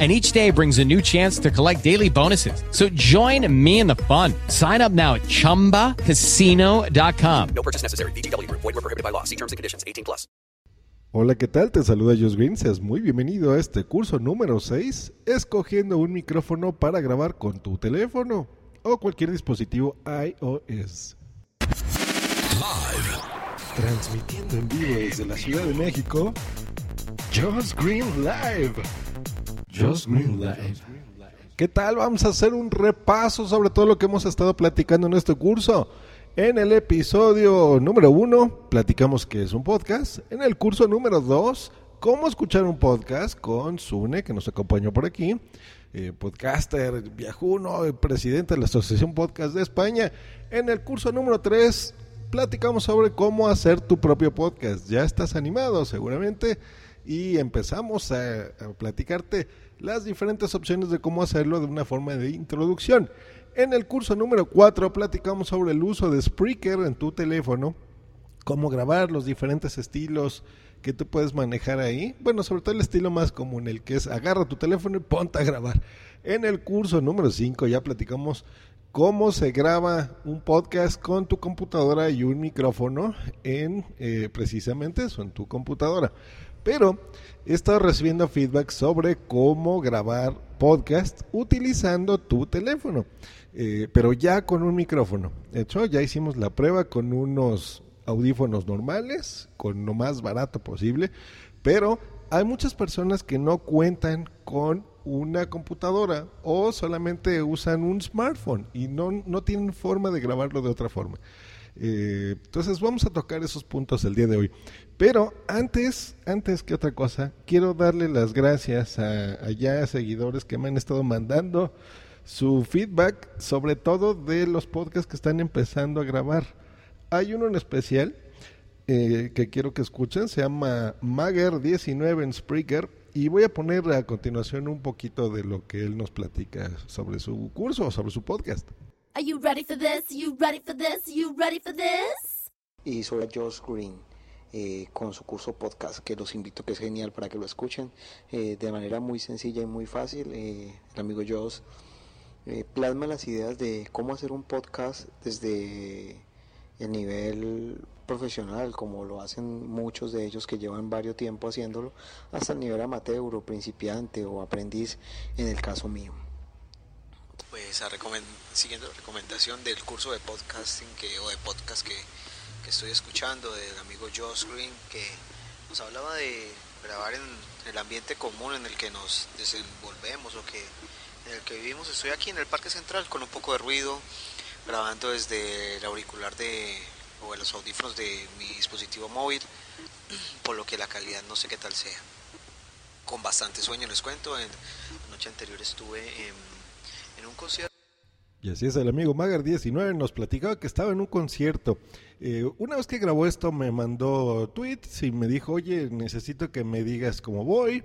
and each day brings a new chance to collect daily bonuses. So join me in the fun. Sign up now at ChumbaCasino.com. No purchase necessary. VGW Group. Void were prohibited by law. See terms and conditions. 18 plus. Hola, ¿qué tal? Te saluda Josh Green. Seas muy bienvenido a este curso número 6, escogiendo un micrófono para grabar con tu teléfono o cualquier dispositivo iOS. Live. Transmitiendo en vivo desde la Ciudad de México, Josh Green Live. Josh Green Live. ¿Qué tal? Vamos a hacer un repaso sobre todo lo que hemos estado platicando en este curso. En el episodio número uno, platicamos que es un podcast. En el curso número dos, cómo escuchar un podcast con Sune, que nos acompañó por aquí. eh, podcaster, viajuno, presidente de la Asociación Podcast de España. En el curso número tres, platicamos sobre cómo hacer tu propio podcast. Ya estás animado seguramente y empezamos a, a platicarte las diferentes opciones de cómo hacerlo de una forma de introducción. En el curso número 4 platicamos sobre el uso de Spreaker en tu teléfono, cómo grabar los diferentes estilos que tú puedes manejar ahí. Bueno, sobre todo el estilo más común, el que es agarra tu teléfono y ponte a grabar. En el curso número 5 ya platicamos cómo se graba un podcast con tu computadora y un micrófono en eh, precisamente eso, en tu computadora. Pero he estado recibiendo feedback sobre cómo grabar podcast utilizando tu teléfono, eh, pero ya con un micrófono. De hecho, ya hicimos la prueba con unos audífonos normales, con lo más barato posible, pero hay muchas personas que no cuentan con una computadora o solamente usan un smartphone y no, no tienen forma de grabarlo de otra forma. Eh, entonces vamos a tocar esos puntos el día de hoy. Pero antes, antes que otra cosa, quiero darle las gracias a, a ya seguidores que me han estado mandando su feedback, sobre todo de los podcasts que están empezando a grabar. Hay uno en especial eh, que quiero que escuchen, se llama Mager19 en Spreaker y voy a poner a continuación un poquito de lo que él nos platica sobre su curso, sobre su podcast. Are you ready for this? You ready for this? You ready for this? y sobre Josh Green eh, con su curso podcast que los invito que es genial para que lo escuchen eh, de manera muy sencilla y muy fácil. Eh, el amigo Josh eh, plasma las ideas de cómo hacer un podcast desde el nivel profesional como lo hacen muchos de ellos que llevan varios tiempo haciéndolo hasta el nivel amateur o principiante o aprendiz en el caso mío. Pues a recomen- siguiendo la recomendación del curso de podcasting que, o de podcast que, que estoy escuchando del amigo Josh Green que nos hablaba de grabar en el ambiente común en el que nos desenvolvemos o que en el que vivimos. Estoy aquí en el Parque Central con un poco de ruido, grabando desde el auricular de o de los audífonos de mi dispositivo móvil, por lo que la calidad no sé qué tal sea. Con bastante sueño les cuento, en la noche anterior estuve en, en un concierto. Y así es, el amigo Magar19 nos platicaba que estaba en un concierto. Eh, una vez que grabó esto me mandó tweets y me dijo, oye, necesito que me digas cómo voy,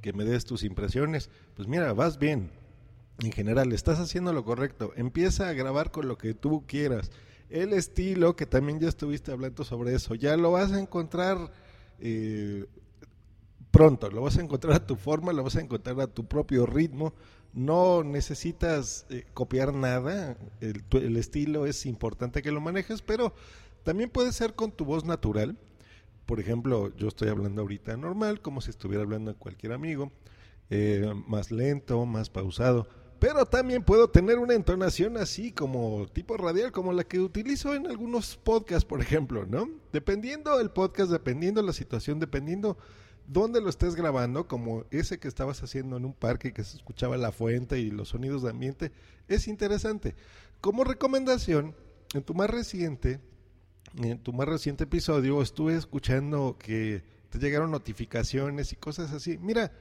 que me des tus impresiones. Pues mira, vas bien. en general, estás haciendo lo correcto. Empieza a grabar con lo que tú quieras. El estilo, que también ya estuviste hablando sobre eso, ya lo vas a encontrar eh, pronto, lo vas a encontrar a tu forma, lo vas a encontrar a tu propio ritmo. No necesitas eh, copiar nada, el, tu- el estilo es importante que lo manejes, pero también puede ser con tu voz natural. Por ejemplo, yo estoy hablando ahorita normal, como si estuviera hablando a cualquier amigo, eh, más lento, más pausado. Pero también puedo tener una entonación así como tipo radial, como la que utilizo en algunos podcasts, por ejemplo, ¿no? Dependiendo del podcast, dependiendo la situación, dependiendo dónde lo estés grabando, como ese que estabas haciendo en un parque que se escuchaba la fuente y los sonidos de ambiente, es interesante. Como recomendación, en tu más reciente, en tu más reciente episodio estuve escuchando que te llegaron notificaciones y cosas así. Mira,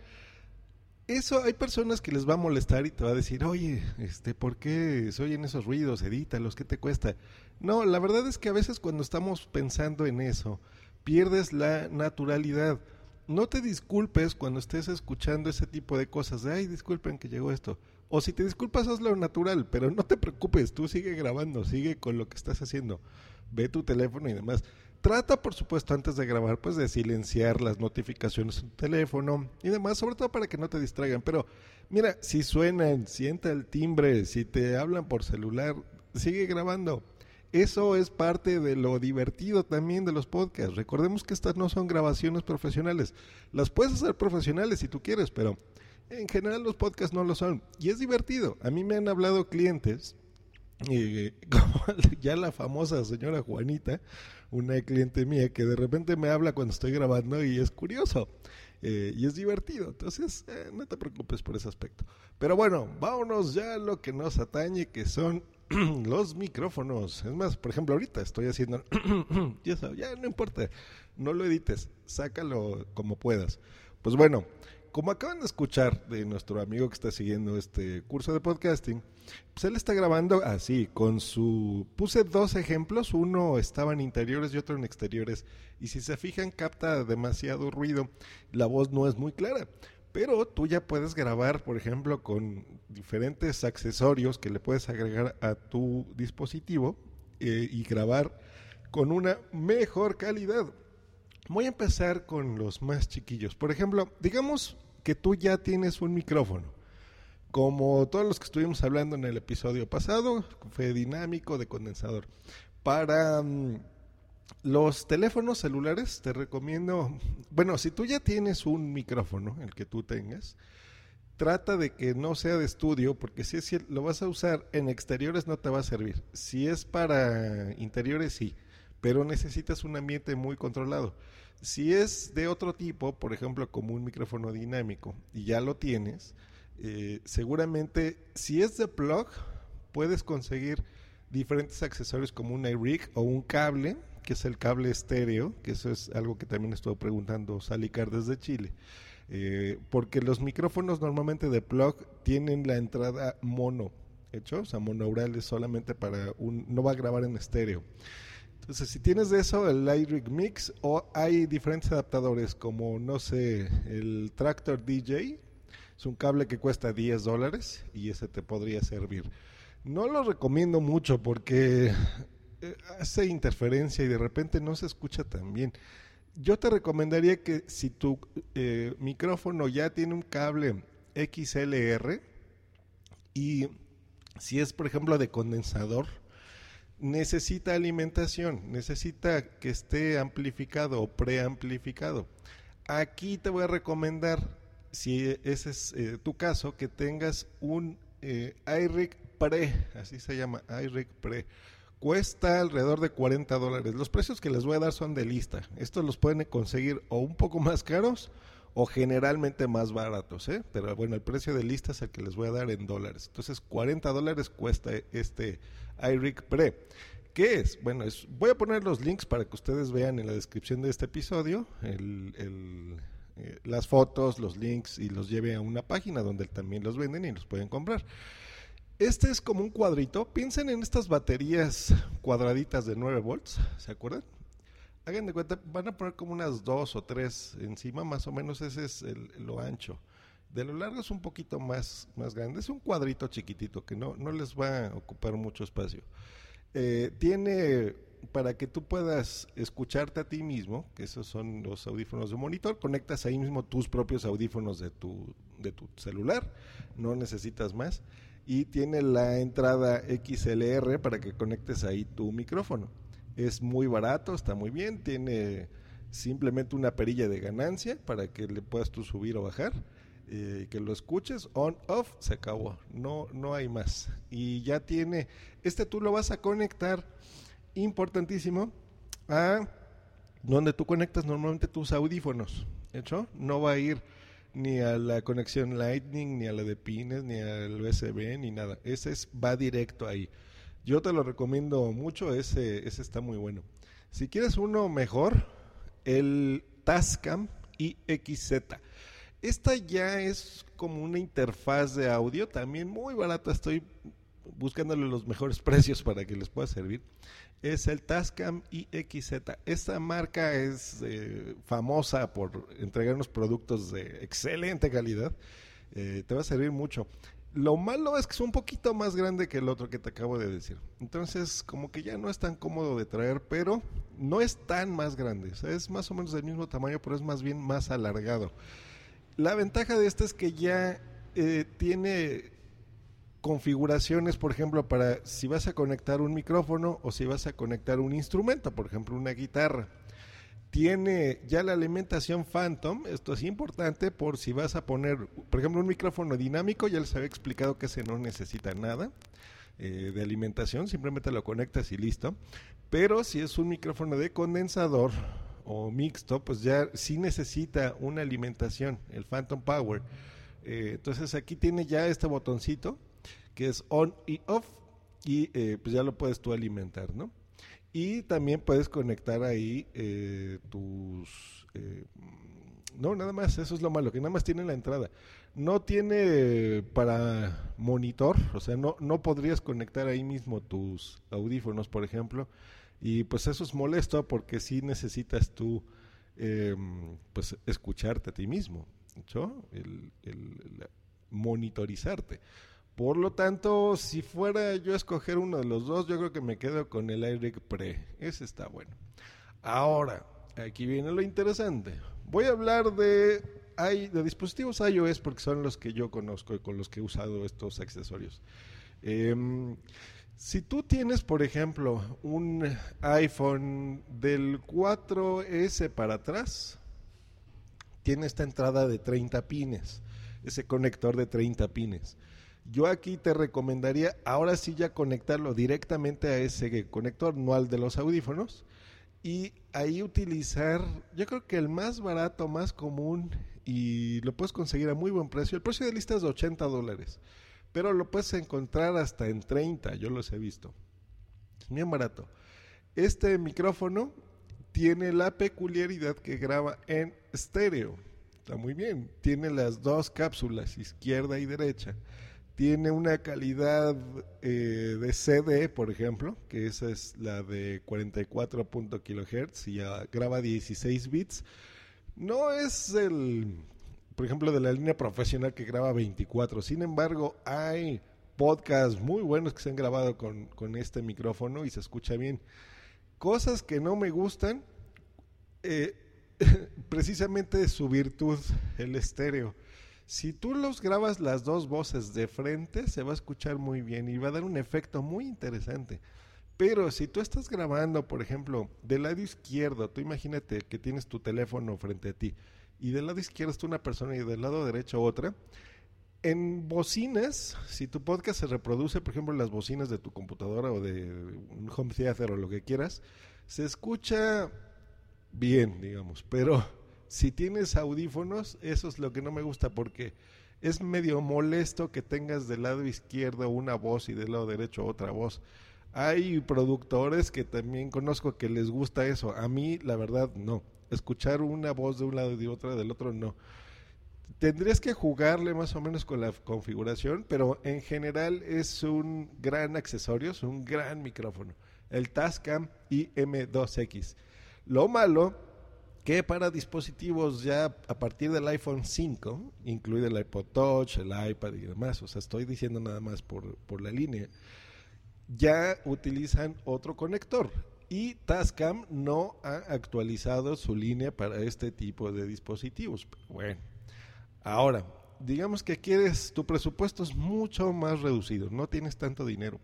eso hay personas que les va a molestar y te va a decir, oye, este, ¿por qué se oyen esos ruidos? Edítalos, ¿qué te cuesta? No, la verdad es que a veces cuando estamos pensando en eso, pierdes la naturalidad. No te disculpes cuando estés escuchando ese tipo de cosas. De, Ay, disculpen que llegó esto. O si te disculpas, hazlo natural, pero no te preocupes, tú sigue grabando, sigue con lo que estás haciendo. Ve tu teléfono y demás. Trata, por supuesto, antes de grabar, pues de silenciar las notificaciones en tu teléfono y demás, sobre todo para que no te distraigan. Pero mira, si suenan, sienta el timbre, si te hablan por celular, sigue grabando. Eso es parte de lo divertido también de los podcasts. Recordemos que estas no son grabaciones profesionales. Las puedes hacer profesionales si tú quieres, pero en general los podcasts no lo son. Y es divertido. A mí me han hablado clientes, como ya la famosa señora Juanita, una cliente mía que de repente me habla cuando estoy grabando y es curioso. eh, y es divertido, entonces eh, no te preocupes por ese aspecto. Pero bueno, vámonos ya a lo que nos atañe, que son los micrófonos. Es más, por ejemplo, ahorita estoy haciendo. ya, no importa, no lo edites, sácalo como puedas. Pues bueno, como acaban de escuchar de nuestro amigo que está siguiendo este curso de podcasting, pues él está grabando así, con su... Puse dos ejemplos, uno estaba en interiores y otro en exteriores, y si se fijan capta demasiado ruido, la voz no es muy clara. Pero tú ya puedes grabar, por ejemplo, con diferentes accesorios que le puedes agregar a tu dispositivo eh, y grabar con una mejor calidad. Voy a empezar con los más chiquillos. Por ejemplo, digamos que tú ya tienes un micrófono. Como todos los que estuvimos hablando en el episodio pasado, fue dinámico de condensador. Para mm, los teléfonos celulares te recomiendo, bueno, si tú ya tienes un micrófono, el que tú tengas, trata de que no sea de estudio, porque si es, lo vas a usar en exteriores no te va a servir. Si es para interiores sí, pero necesitas un ambiente muy controlado. Si es de otro tipo, por ejemplo, como un micrófono dinámico, y ya lo tienes, eh, seguramente si es de plug, puedes conseguir diferentes accesorios como un iRig o un cable, que es el cable estéreo, que eso es algo que también estuvo preguntando Salicar desde Chile. Eh, porque los micrófonos normalmente de plug tienen la entrada mono, hecho, o sea, monaural es solamente para un, no va a grabar en estéreo. Entonces, si tienes de eso, el iRig Mix, o hay diferentes adaptadores, como, no sé, el Tractor DJ, es un cable que cuesta 10 dólares y ese te podría servir. No lo recomiendo mucho porque hace interferencia y de repente no se escucha tan bien. Yo te recomendaría que si tu eh, micrófono ya tiene un cable XLR y si es, por ejemplo, de condensador, necesita alimentación, necesita que esté amplificado o preamplificado. Aquí te voy a recomendar, si ese es eh, tu caso, que tengas un eh, iRig Pre, así se llama, iRig Pre. Cuesta alrededor de 40 dólares. Los precios que les voy a dar son de lista. Estos los pueden conseguir o un poco más caros o generalmente más baratos, ¿eh? Pero bueno, el precio de lista es el que les voy a dar en dólares. Entonces, 40 dólares cuesta este iRig Pre. ¿Qué es? Bueno, es, voy a poner los links para que ustedes vean en la descripción de este episodio el, el, eh, las fotos, los links y los lleve a una página donde también los venden y los pueden comprar. Este es como un cuadrito. Piensen en estas baterías cuadraditas de 9 volts, ¿se acuerdan? Hagan de cuenta, van a poner como unas dos o tres encima, más o menos ese es el, lo ancho. De lo largo es un poquito más, más grande. Es un cuadrito chiquitito que no, no les va a ocupar mucho espacio. Eh, tiene para que tú puedas escucharte a ti mismo, que esos son los audífonos de monitor, conectas ahí mismo tus propios audífonos de tu, de tu celular, no necesitas más. Y tiene la entrada XLR para que conectes ahí tu micrófono. Es muy barato, está muy bien, tiene simplemente una perilla de ganancia para que le puedas tú subir o bajar. eh, que lo escuches, on, off, se acabó, no, no hay más. Y ya tiene, este tú lo vas a conectar, importantísimo, a donde tú conectas normalmente tus audífonos, ¿hecho? No va a ir ni a la conexión Lightning, ni a la de pines, ni al USB, ni nada. Ese es, va directo ahí. Yo te lo recomiendo mucho, ese, ese está muy bueno. Si quieres uno mejor, el Tascam IXZ. Esta ya es como una interfaz de audio, también muy barata, estoy buscándole los mejores precios para que les pueda servir. Es el Tascam IXZ. Esta marca es eh, famosa por entregarnos productos de excelente calidad. Eh, te va a servir mucho. Lo malo es que es un poquito más grande que el otro que te acabo de decir. Entonces, como que ya no es tan cómodo de traer, pero no es tan más grande. Es más o menos del mismo tamaño, pero es más bien más alargado. La ventaja de este es que ya eh, tiene configuraciones, por ejemplo, para si vas a conectar un micrófono o si vas a conectar un instrumento, por ejemplo, una guitarra. Tiene ya la alimentación Phantom, esto es importante por si vas a poner, por ejemplo, un micrófono dinámico, ya les había explicado que ese no necesita nada eh, de alimentación, simplemente lo conectas y listo. Pero si es un micrófono de condensador o mixto, pues ya sí necesita una alimentación, el Phantom Power. Eh, entonces aquí tiene ya este botoncito que es on y off y eh, pues ya lo puedes tú alimentar, ¿no? Y también puedes conectar ahí eh, tus... eh, no, nada más, eso es lo malo, que nada más tiene la entrada. No tiene para monitor, o sea, no, no podrías conectar ahí mismo tus audífonos, por ejemplo. Y pues eso es molesto porque sí necesitas tú eh, pues escucharte a ti mismo, ¿no? el, el- monitorizarte. Por lo tanto, si fuera yo a escoger uno de los dos, yo creo que me quedo con el AirRig Pre. Ese está bueno. Ahora, aquí viene lo interesante. Voy a hablar de, de dispositivos iOS porque son los que yo conozco y con los que he usado estos accesorios. Em, si tú tienes, por ejemplo, un iPhone del 4S para atrás, tiene esta entrada de 30 pines, ese conector de 30 pines. Yo aquí te recomendaría ahora sí ya conectarlo directamente a ese conector, no al de los audífonos, y ahí utilizar, yo creo que el más barato, más común, y lo puedes conseguir a muy buen precio. El precio de lista es de 80 dólares, pero lo puedes encontrar hasta en 30, yo los he visto. Es bien barato. Este micrófono tiene la peculiaridad que graba en estéreo. Está muy bien. Tiene las dos cápsulas, izquierda y derecha. Tiene una calidad eh, de CD, por ejemplo, que esa es la de 44 kHz y ya graba 16 bits. No es el, por ejemplo, de la línea profesional que graba 24. Sin embargo, hay podcasts muy buenos que se han grabado con, con este micrófono y se escucha bien. Cosas que no me gustan, eh, precisamente su virtud, el estéreo. Si tú los grabas las dos voces de frente, se va a escuchar muy bien y va a dar un efecto muy interesante. Pero si tú estás grabando, por ejemplo, del lado izquierdo, tú imagínate que tienes tu teléfono frente a ti y del lado izquierdo está una persona y del lado derecho otra. En bocinas, si tu podcast se reproduce, por ejemplo, en las bocinas de tu computadora o de un home theater o lo que quieras, se escucha bien, digamos, pero si tienes audífonos, eso es lo que no me gusta porque es medio molesto que tengas del lado izquierdo una voz y del lado derecho otra voz. Hay productores que también conozco que les gusta eso. A mí, la verdad, no. Escuchar una voz de un lado y de otra del otro, no. Tendrías que jugarle más o menos con la configuración, pero en general es un gran accesorio, es un gran micrófono. El Tascam IM2X. Lo malo que para dispositivos ya a partir del iPhone 5, incluido el iPod Touch, el iPad y demás, o sea, estoy diciendo nada más por, por la línea, ya utilizan otro conector. Y Tascam no ha actualizado su línea para este tipo de dispositivos. Bueno, ahora, digamos que quieres, tu presupuesto es mucho más reducido, no tienes tanto dinero.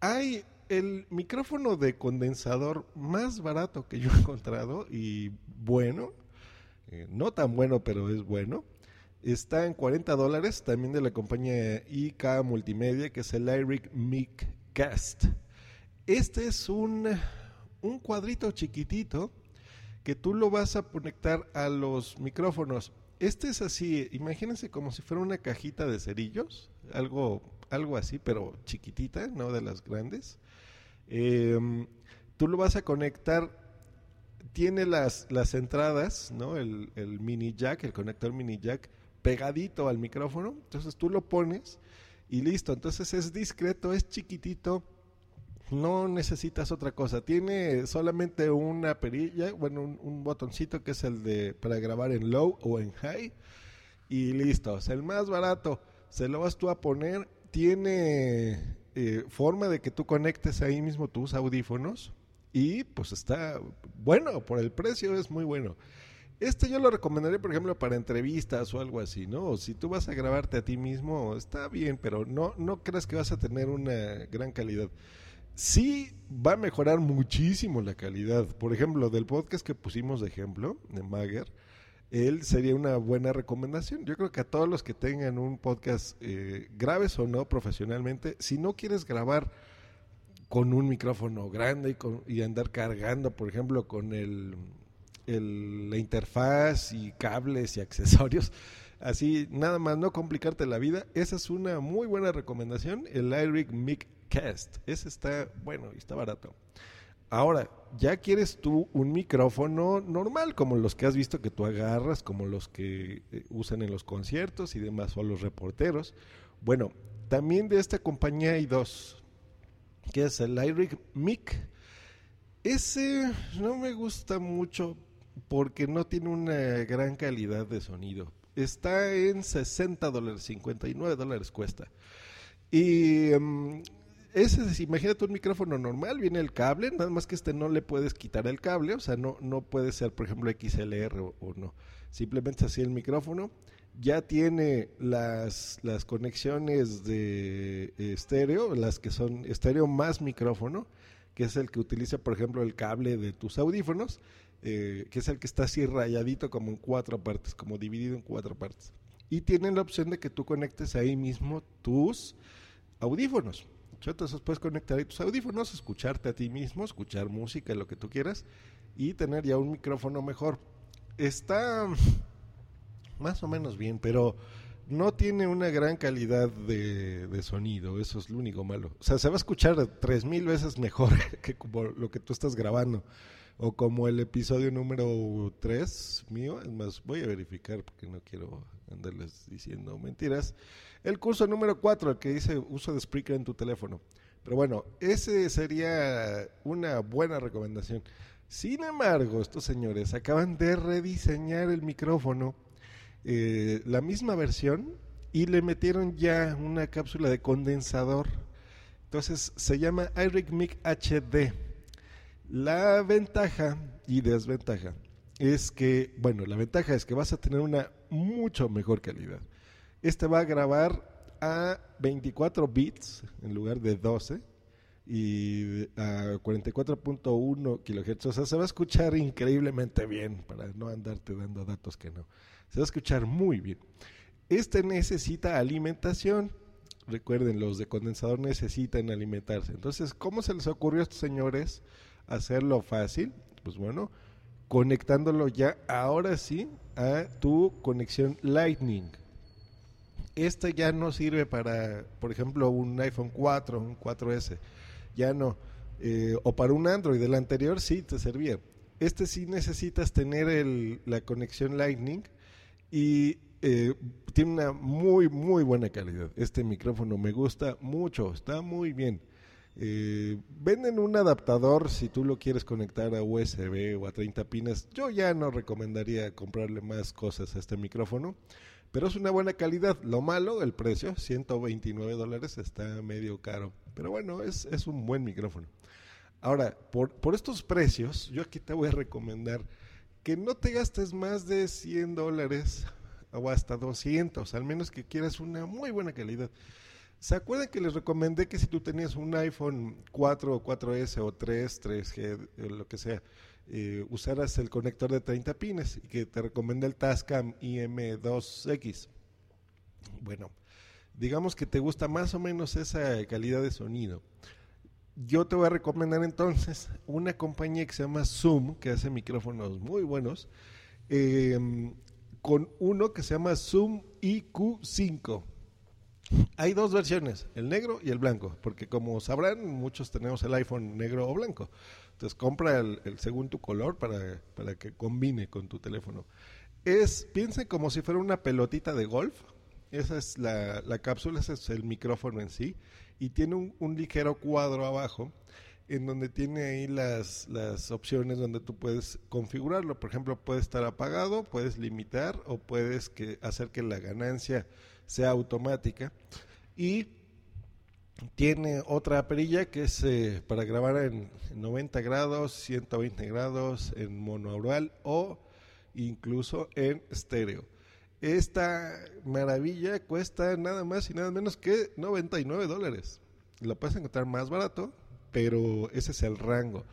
Hay el micrófono de condensador más barato que yo he encontrado y bueno, eh, no tan bueno, pero es bueno. Está en 40 dólares, también de la compañía IK Multimedia, que es el Lyric Mic Cast. Este es un, un cuadrito chiquitito que tú lo vas a conectar a los micrófonos. Este es así, imagínense como si fuera una cajita de cerillos, algo, algo así, pero chiquitita, no de las grandes. Em, tú lo vas a conectar, tiene las, las entradas, ¿no? El, el mini jack, el conector mini jack, pegadito al micrófono. Entonces tú lo pones y listo. Entonces es discreto, es chiquitito. No necesitas otra cosa. Tiene solamente una perilla, bueno, un, botoncito que es el de para grabar en low o en high. Y listo. Es el más barato. Se lo vas tú a poner. Tiene eh, forma de que tú conectes ahí mismo tus audífonos. Y pues está bueno, por el precio es muy bueno. Este yo lo recomendaría, por ejemplo, para entrevistas o algo así, ¿no? Si tú vas a grabarte a ti mismo, está bien, pero no, no creas que vas a tener una gran calidad. Sí va a mejorar muchísimo la calidad. Por ejemplo, del podcast que pusimos de ejemplo, de Mager, él sería una buena recomendación. Yo creo que a todos los que tengan un podcast, eh, graves o no profesionalmente, si no quieres grabar con un micrófono grande y, con, y andar cargando, por ejemplo, con el, el, la interfaz y cables y accesorios, así nada más no complicarte la vida, esa es una muy buena recomendación, el Lyric Mic Cast. Ese está bueno y está barato. Ahora, ya quieres tú un micrófono normal, como los que has visto que tú agarras, como los que eh, usan en los conciertos y demás, o los reporteros. Bueno, también de esta compañía hay dos, que es el Lyric Mic. Ese no me gusta mucho porque no tiene una gran calidad de sonido. Está en 60 dólares, 59 dólares cuesta. Y um, ese es, imagínate un micrófono normal, viene el cable, nada más que este no le puedes quitar el cable, o sea, no, no puede ser, por ejemplo, XLR o, no. Simplemente así el micrófono. Ya tiene las, las conexiones de estéreo, las que son estéreo más micrófono, que es el que utiliza, por ejemplo, el cable de tus audífonos, eh, que es el que está así rayadito como en cuatro partes, como dividido en cuatro partes. Y tienen la opción de que tú conectes ahí mismo tus audífonos. Entonces puedes conectar ahí tus audífonos, escucharte a ti mismo, escuchar música, lo que tú quieras, y tener ya un micrófono mejor. Está más o menos bien, pero no tiene una gran calidad de, de, sonido, eso es lo único malo. O sea, se va a escuchar tres mil veces mejor que como lo que tú estás grabando. O como el episodio número 3 mío, es más, voy a verificar porque no quiero andarles diciendo mentiras. El curso número 4, el que dice uso de Spreaker en tu teléfono. Pero bueno, ese sería una buena recomendación. Sin embargo, estos señores acaban de rediseñar el micrófono, eh, la misma versión, y le metieron ya una cápsula de condensador. Entonces se llama iRig Mic HD. La ventaja y desventaja es que, bueno, la ventaja es que vas a tener una mucho mejor calidad. Este va a grabar a 24 bits en lugar de 12 y a 44.1 kilohertz. O sea, se va a escuchar increíblemente bien para no andarte dando datos que no. Se va a escuchar muy bien. Este necesita alimentación. Recuerden, los de condensador necesitan alimentarse. Entonces, ¿cómo se les ocurrió a estos señores hacerlo fácil? Pues bueno, conectándolo ya ahora sí a tu conexión Lightning. Este ya no sirve para, por ejemplo, un iPhone 4, un 4S. Ya no. Eh, o para un Android. El anterior sí te servía. Este sí necesitas tener la conexión Lightning y eh, tiene una muy, muy buena calidad. Este micrófono me gusta mucho. Está muy bien. Eh, venden un adaptador si tú lo quieres conectar a USB o a 30 pines. Yo ya no recomendaría comprarle más cosas a este micrófono, pero es una buena calidad. Lo malo, el precio, 129 dólares, está medio caro. Pero bueno, es, es un buen micrófono. Ahora, por, por estos precios, yo aquí te voy a recomendar que no te gastes más de 100 dólares o hasta 200, al menos que quieras una muy buena calidad. ¿Se acuerdan que les recomendé que si tú tenías un iPhone 4 o 4S o 3, 3G, eh, lo que sea, eh, usaras el conector de 30 pines y que te recomendé el Tascam IM2X? Bueno, digamos que te gusta más o menos esa calidad de sonido. Yo te voy a recomendar entonces una compañía que se llama Zoom, que hace micrófonos muy buenos, eh, con uno que se llama Zoom IQ5. Hay dos versiones, el negro y el blanco, porque como sabrán, muchos tenemos el iPhone negro o blanco. Entonces compra el, según tu color para, para, que combine con tu teléfono. Es, piensen como si fuera una pelotita de golf. Esa es la, la cápsula, ese es el micrófono en sí. Y tiene un, un ligero cuadro abajo en donde tiene ahí las, las opciones donde tú puedes configurarlo. Por ejemplo, puede estar apagado, puedes limitar o puedes que, hacer que la ganancia sea automática. Y tiene otra perilla que es eh, para grabar en 90 grados, 120 grados, en monoaural o incluso en estéreo. Esta maravilla cuesta nada más y nada menos que 99 dólares. Lo puedes encontrar más barato pero ese es el rango.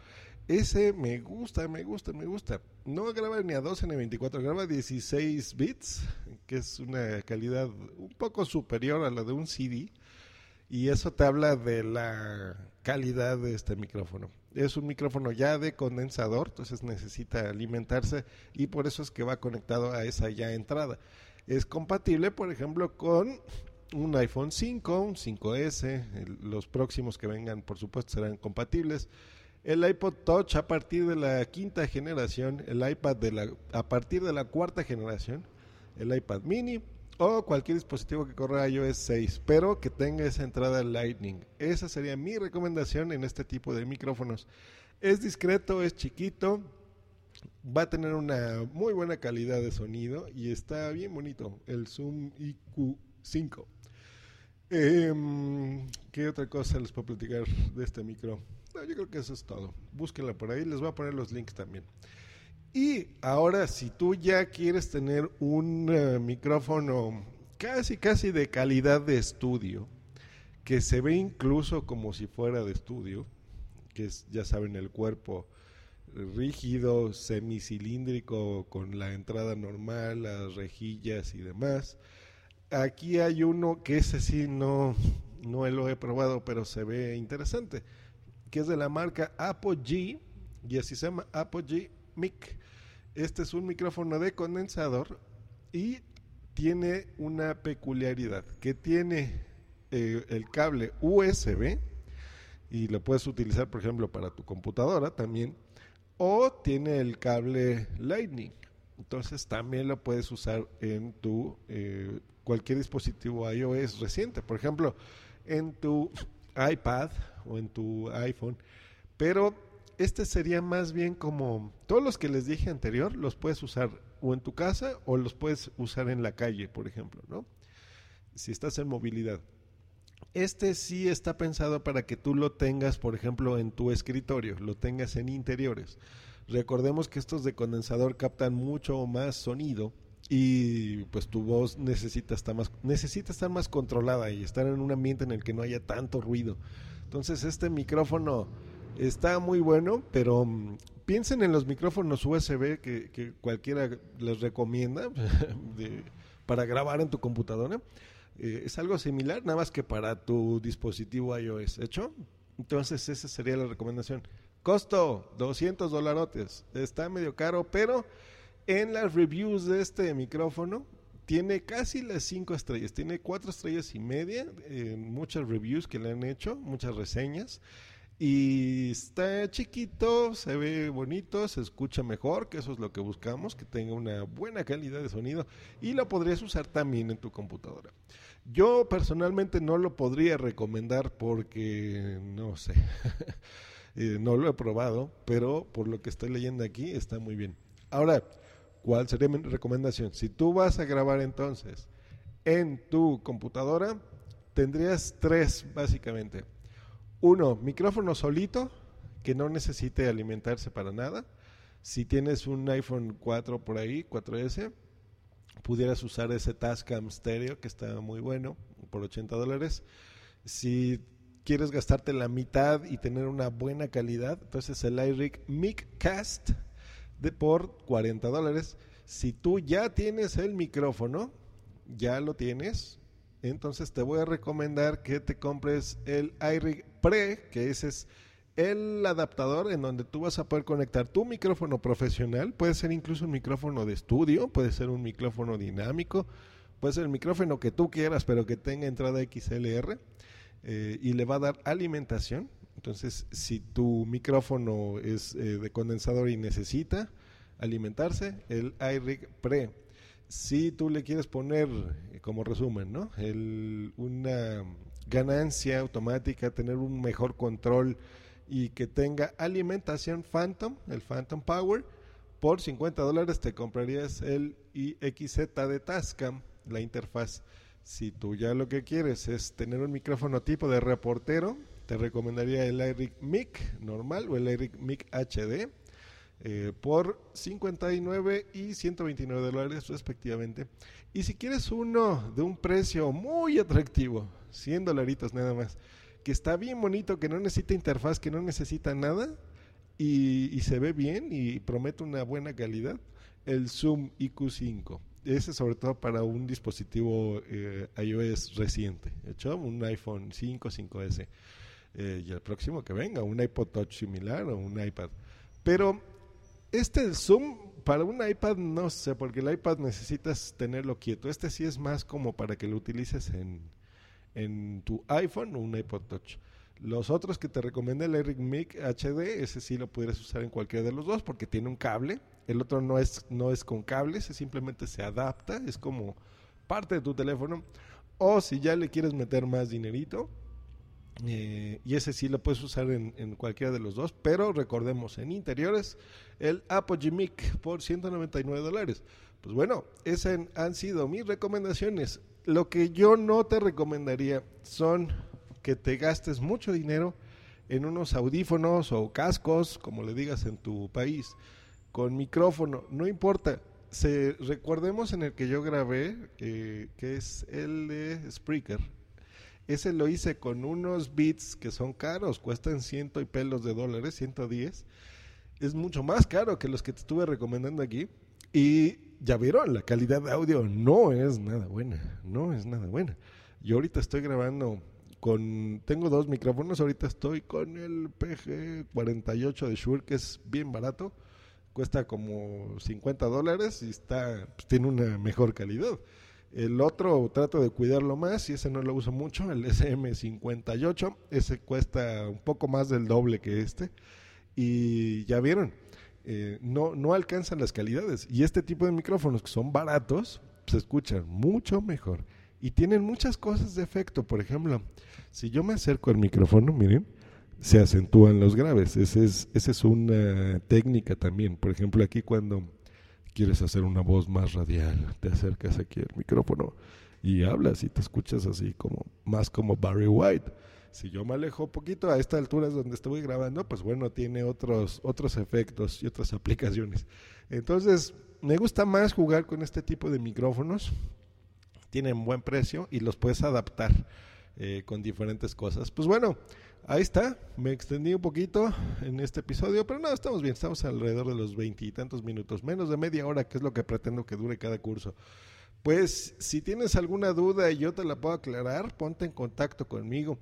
Ese me gusta, me gusta, me gusta. No graba ni a 12 ni a 24, graba 16 bits, que es una calidad un poco superior a la de un CD. Y eso te habla de la calidad de este micrófono. Es un micrófono ya de condensador, entonces necesita alimentarse y por eso es que va conectado a esa ya entrada. Es compatible, por ejemplo, con un iPhone 5, un 5S, el, los próximos que vengan por supuesto serán compatibles. El iPod Touch a partir de la quinta generación, el iPad de la, a partir de la cuarta generación, el iPad mini o cualquier dispositivo que corra iOS 6, pero que tenga esa entrada Lightning. Esa sería mi recomendación en este tipo de micrófonos. Es discreto, es chiquito, va a tener una muy buena calidad de sonido y está bien bonito. El Zoom IQ5. Eh, ¿Qué otra cosa les puedo platicar de este micro? No, yo creo que eso es todo. Búsquenla por ahí, les voy a poner los links también. Y ahora, si tú ya quieres tener un uh, micrófono casi, casi de calidad de estudio, que se ve incluso como si fuera de estudio, que es, ya saben, el cuerpo rígido, semicilíndrico, con la entrada normal, las rejillas y demás Aquí hay uno que ese sí no, no lo he probado, pero se ve interesante, que es de la marca Apogee, y así se llama Apogee Mic. Este es un micrófono de condensador y tiene una peculiaridad, que tiene eh, el cable USB, y lo puedes utilizar, por ejemplo, para tu computadora también, o tiene el cable Lightning. Entonces también lo puedes usar en tu eh, cualquier dispositivo iOS reciente, por ejemplo, en tu iPad o en tu iPhone. Pero este sería más bien como todos los que les dije anterior, los puedes usar o en tu casa o los puedes usar en la calle, por ejemplo, ¿no? Si estás en movilidad. Este sí está pensado para que tú lo tengas, por ejemplo, en tu escritorio, lo tengas en interiores. Recordemos que estos de condensador captan mucho más sonido y pues tu voz necesita estar más necesita estar más controlada y estar en un ambiente en el que no haya tanto ruido. Entonces, este micrófono está muy bueno, pero um, piensen en los micrófonos USB que, que cualquiera les recomienda para grabar en tu computadora. Eh, es algo similar, nada más que para tu dispositivo iOS. ¿Hecho? Entonces, esa sería la recomendación. Costo, 200 dolarotes. Está medio caro, pero en las reviews de este micrófono tiene casi las 5 estrellas. Tiene 4 estrellas y media en muchas reviews que le han hecho, muchas reseñas. Y está chiquito, se ve bonito, se escucha mejor, que eso es lo que buscamos, que tenga una buena calidad de sonido y lo podrías usar también en tu computadora. Yo personalmente no lo podría recomendar porque no sé, eh, no lo he probado, pero por lo que estoy leyendo aquí está muy bien. Ahora, ¿cuál sería mi recomendación? Si tú vas a grabar entonces en tu computadora, tendrías tres básicamente. Uno, micrófono solito, que no necesite alimentarse para nada. Si tienes un iPhone 4 por ahí, 4S, pudieras usar ese Tascam Stereo, que está muy bueno, por 80 dólares. Si quieres gastarte la mitad y tener una buena calidad, entonces el iRig Miccast de por 40 dólares. Si tú ya tienes el micrófono, ya lo tienes, entonces te voy a recomendar que te compres el iRig Pre, que ese es el adaptador en donde tú vas a poder conectar tu micrófono profesional, puede ser incluso un micrófono de estudio, puede ser un micrófono dinámico, puede ser el micrófono que tú quieras, pero que tenga entrada XLR eh, y le va a dar alimentación. Entonces, si tu micrófono es eh, de condensador y necesita alimentarse, el iRig Pre. Si tú le quieres poner, eh, como resumen, ¿no? El, una ganancia automática, tener un mejor control y que tenga alimentación Phantom, el Phantom Power, por 50 dólares te comprarías el IXZ de Tascam, la interfaz. Si tú ya lo que quieres es tener un micrófono tipo de reportero, te recomendaría el iRig Mic normal o el iRig Mic HD eh, por 59 y 129 dólares respectivamente. Y si quieres uno de un precio muy atractivo, 100 dolaritos nada más, que está bien bonito, que no necesita interfaz, que no necesita nada y, se ve bien y promete una buena calidad, el Zoom IQ5. Ese sobre todo para un dispositivo eh, iOS reciente, ¿hecho? Un iPhone 5, 5S. Eh, y el próximo que venga, un iPod Touch similar o un iPad. Pero este Zoom para un iPad no sé, porque el iPad necesitas tenerlo quieto. Este sí es más como para que lo utilices en, en tu iPhone o un iPod Touch. Los otros que te recomienda el Eric Mic HD, ese sí lo pudieras usar en cualquiera de los dos porque tiene un cable. El otro no es, no es con cable, ese simplemente se adapta, es como parte de tu teléfono. O si ya le quieres meter más dinerito, eh, y ese sí lo puedes usar en, en, cualquiera de los dos, pero recordemos, en interiores, el Apogee Mic por 199 dólares. Pues bueno, esas han sido mis recomendaciones. Lo que yo no te recomendaría son que te gastes mucho dinero en unos audífonos o cascos, como le digas en tu país, con micrófono, no importa. Se, recordemos en el que yo grabé, eh, que es el de Spreaker. Ese lo hice con unos beats que son caros, cuestan ciento y pelos de dólares, 110. Es mucho más caro que los que te estuve recomendando aquí. Y ya vieron, la calidad de audio no es nada buena, no es nada buena. Yo ahorita estoy grabando con, tengo dos micrófonos, ahorita estoy con el PG48 de Shure, que es bien barato, cuesta como 50 dólares y está, pues, tiene una mejor calidad. El otro trato de cuidarlo más y ese no lo uso mucho, el SM58, ese cuesta un poco más del doble que este. Y ya vieron, eh, no, no alcanzan las calidades. Y este tipo de micrófonos que son baratos, se escuchan mucho mejor. Y tienen muchas cosas de efecto. Por ejemplo, si yo me acerco al micrófono, miren, se acentúan los graves. Esa es, esa es una técnica también. Por ejemplo, aquí cuando quieres hacer una voz más radial, te acercas aquí al micrófono y hablas y te escuchas así como más como Barry White. Si yo me alejo un poquito a esta altura es donde estoy grabando, pues bueno, tiene otros, otros efectos y otras aplicaciones. Entonces, me gusta más jugar con este tipo de micrófonos. Tienen buen precio y los puedes adaptar eh, con diferentes cosas. Pues bueno, ahí está. Me extendí un poquito en este episodio, pero no, estamos bien. Estamos alrededor de los veintitantos minutos, menos de media hora, que es lo que pretendo que dure cada curso. Pues si tienes alguna duda y yo te la puedo aclarar, ponte en contacto conmigo.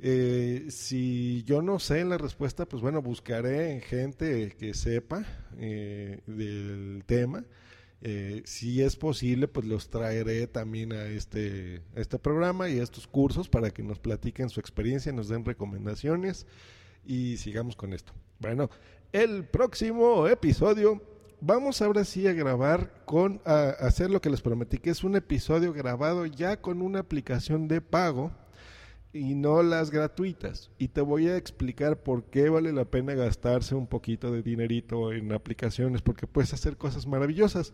Eh, si yo no sé la respuesta, pues bueno, buscaré en gente que sepa eh, del tema. Eh, si es posible, pues los traeré también a este, este programa y a estos cursos para que nos platiquen su experiencia, nos den recomendaciones y sigamos con esto. Bueno, el próximo episodio vamos ahora sí a grabar con, a hacer lo que les prometí, que es un episodio grabado ya con una aplicación de pago y no las gratuitas. Y te voy a explicar por qué vale la pena gastarse un poquito de dinerito en aplicaciones, porque puedes hacer cosas maravillosas.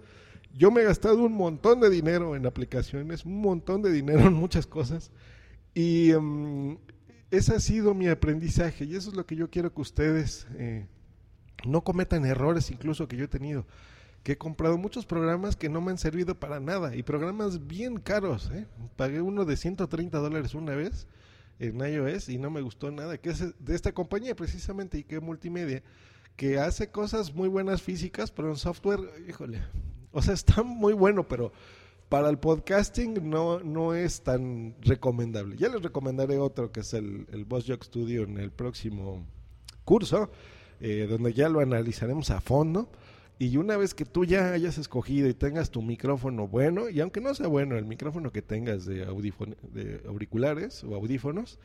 Yo me he gastado un montón de dinero en aplicaciones, un montón de dinero en muchas cosas. Y um, ese ha sido mi aprendizaje y eso es lo que yo quiero que ustedes eh, no cometan errores incluso que yo he tenido. Que he comprado muchos programas que no me han servido para nada y programas bien caros. ¿eh? Pagué uno de 130 dólares una vez en iOS y no me gustó nada, que es de esta compañía precisamente y que multimedia, que hace cosas muy buenas físicas, pero en software, híjole, o sea, está muy bueno, pero para el podcasting no, no es tan recomendable. Ya les recomendaré otro que es el, Boss Jock Studio en el próximo curso, eh, donde ya lo analizaremos a fondo. Y una vez que tú ya hayas escogido y tengas tu micrófono bueno, y aunque no sea bueno el micrófono que tengas de, de auriculares o audífonos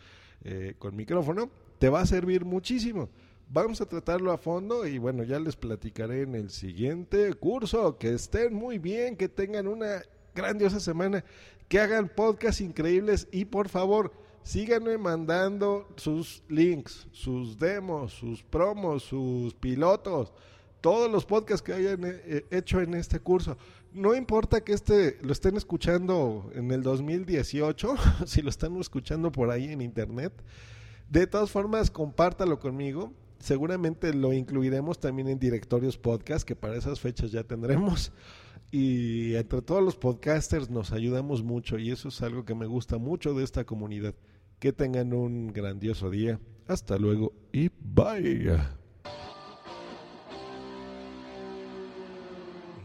eh, con micrófono, te va a servir muchísimo. Vamos a tratarlo a fondo y bueno, ya les platicaré en el siguiente curso. Que estén muy bien, que tengan una grandiosa semana, que hagan podcasts increíbles y por favor síganme mandando sus links, sus demos, sus promos, sus pilotos todos los podcasts que hayan eh, hecho en este curso. No importa que este lo estén escuchando en el 2018, si lo están escuchando por ahí en internet. De todas formas, compártalo conmigo. Seguramente lo incluiremos también en directorios podcast, que para esas fechas ya tendremos. Y entre todos los podcasters nos ayudamos mucho y eso es algo que me gusta mucho de esta comunidad. Que tengan un grandioso día. Hasta luego y bye.